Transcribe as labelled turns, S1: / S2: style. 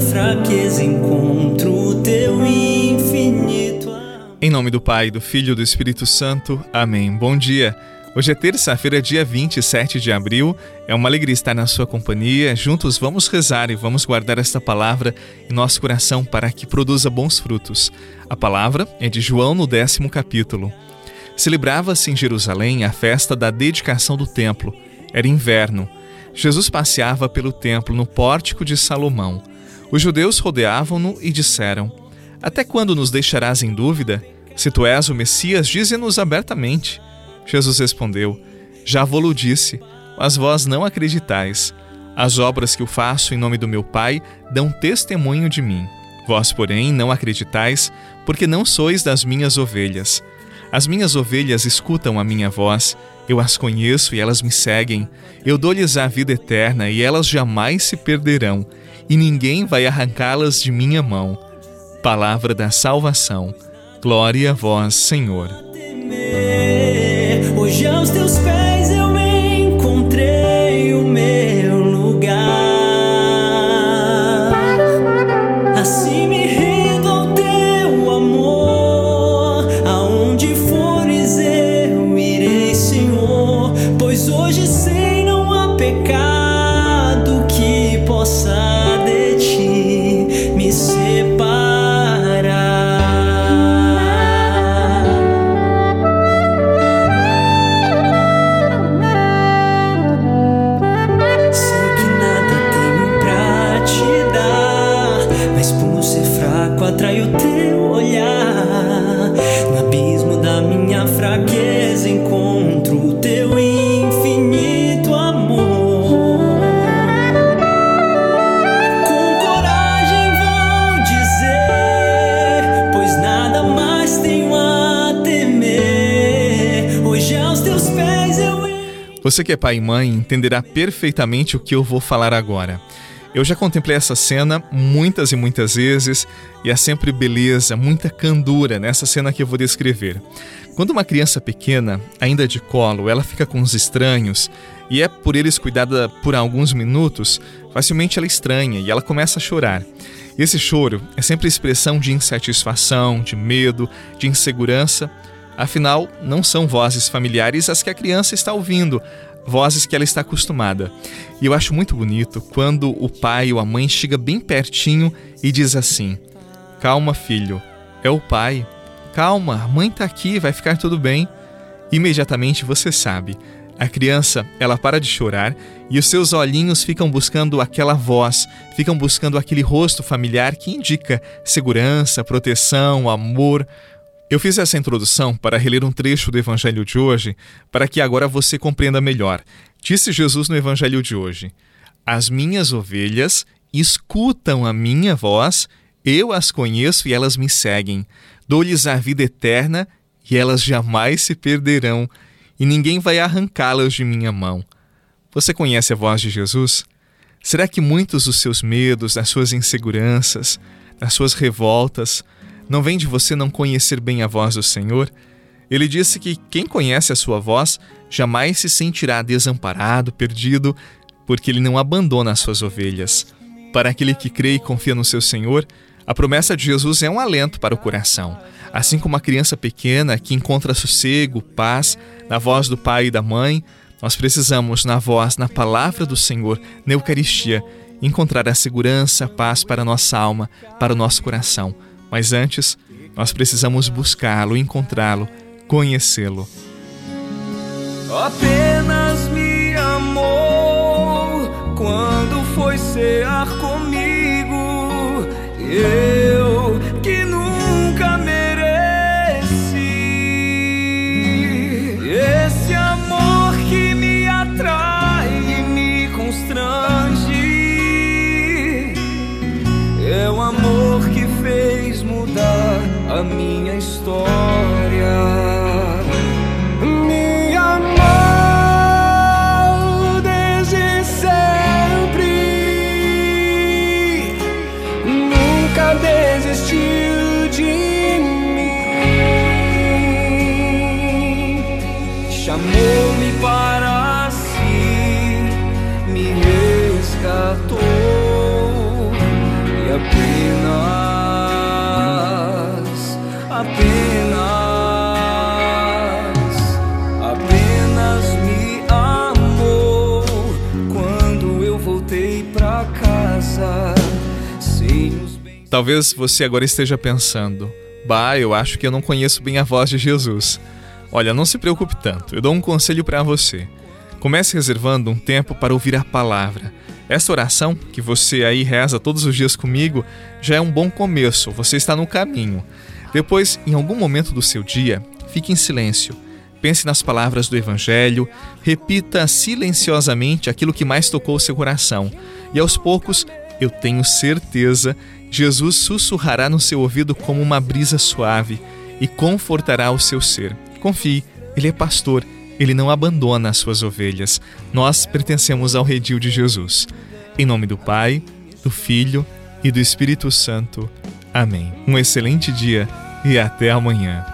S1: fraqueza encontro teu infinito. Em nome do Pai, do Filho e do Espírito Santo. Amém. Bom dia. Hoje é terça-feira, dia 27 de abril. É uma alegria estar na sua companhia. Juntos vamos rezar e vamos guardar esta palavra em nosso coração para que produza bons frutos. A palavra é de João no décimo capítulo. Celebrava-se em Jerusalém a festa da dedicação do templo. Era inverno. Jesus passeava pelo templo no pórtico de Salomão. Os judeus rodeavam-no e disseram: Até quando nos deixarás em dúvida? Se tu és o Messias, dize-nos abertamente. Jesus respondeu: Já vou-lo disse, mas vós não acreditais. As obras que eu faço em nome do meu Pai dão testemunho de mim. Vós, porém, não acreditais, porque não sois das minhas ovelhas. As minhas ovelhas escutam a minha voz, eu as conheço e elas me seguem. Eu dou-lhes a vida eterna e elas jamais se perderão, e ninguém vai arrancá-las de minha mão. Palavra da salvação. Glória a vós, Senhor.
S2: Hoje aos teus pés o teu olhar. No abismo da minha fraqueza encontro o teu infinito amor. Com coragem vou dizer, pois nada mais tenho a temer. Hoje aos teus pés eu
S1: Você que é pai e mãe entenderá perfeitamente o que eu vou falar agora. Eu já contemplei essa cena muitas e muitas vezes e há sempre beleza, muita candura nessa cena que eu vou descrever. Quando uma criança pequena, ainda de colo, ela fica com os estranhos e é por eles cuidada por alguns minutos, facilmente ela estranha e ela começa a chorar. Esse choro é sempre expressão de insatisfação, de medo, de insegurança. Afinal, não são vozes familiares as que a criança está ouvindo, vozes que ela está acostumada. E eu acho muito bonito quando o pai ou a mãe chega bem pertinho e diz assim: Calma, filho, é o pai. Calma, a mãe está aqui, vai ficar tudo bem. Imediatamente você sabe. A criança, ela para de chorar e os seus olhinhos ficam buscando aquela voz, ficam buscando aquele rosto familiar que indica segurança, proteção, amor. Eu fiz essa introdução para reler um trecho do Evangelho de hoje, para que agora você compreenda melhor. Disse Jesus no Evangelho de hoje: As minhas ovelhas escutam a minha voz, eu as conheço e elas me seguem. Dou-lhes a vida eterna e elas jamais se perderão, e ninguém vai arrancá-las de minha mão. Você conhece a voz de Jesus? Será que muitos dos seus medos, das suas inseguranças, das suas revoltas, não vem de você não conhecer bem a voz do Senhor? Ele disse que quem conhece a sua voz jamais se sentirá desamparado, perdido, porque ele não abandona as suas ovelhas. Para aquele que crê e confia no seu Senhor, a promessa de Jesus é um alento para o coração. Assim como a criança pequena que encontra sossego, paz na voz do pai e da mãe, nós precisamos, na voz, na palavra do Senhor, na Eucaristia, encontrar a segurança, a paz para a nossa alma, para o nosso coração. Mas antes, nós precisamos buscá-lo, encontrá-lo, conhecê-lo.
S2: Apenas me amou quando foi cear comigo. A minha história.
S1: Talvez você agora esteja pensando: Bah, eu acho que eu não conheço bem a voz de Jesus. Olha, não se preocupe tanto, eu dou um conselho para você. Comece reservando um tempo para ouvir a palavra. Esta oração, que você aí reza todos os dias comigo, já é um bom começo, você está no caminho. Depois, em algum momento do seu dia, fique em silêncio. Pense nas palavras do Evangelho, repita silenciosamente aquilo que mais tocou seu coração. E aos poucos, eu tenho certeza Jesus sussurrará no seu ouvido como uma brisa suave e confortará o seu ser. Confie, ele é pastor, ele não abandona as suas ovelhas. Nós pertencemos ao redil de Jesus. Em nome do Pai, do Filho e do Espírito Santo. Amém. Um excelente dia e até amanhã.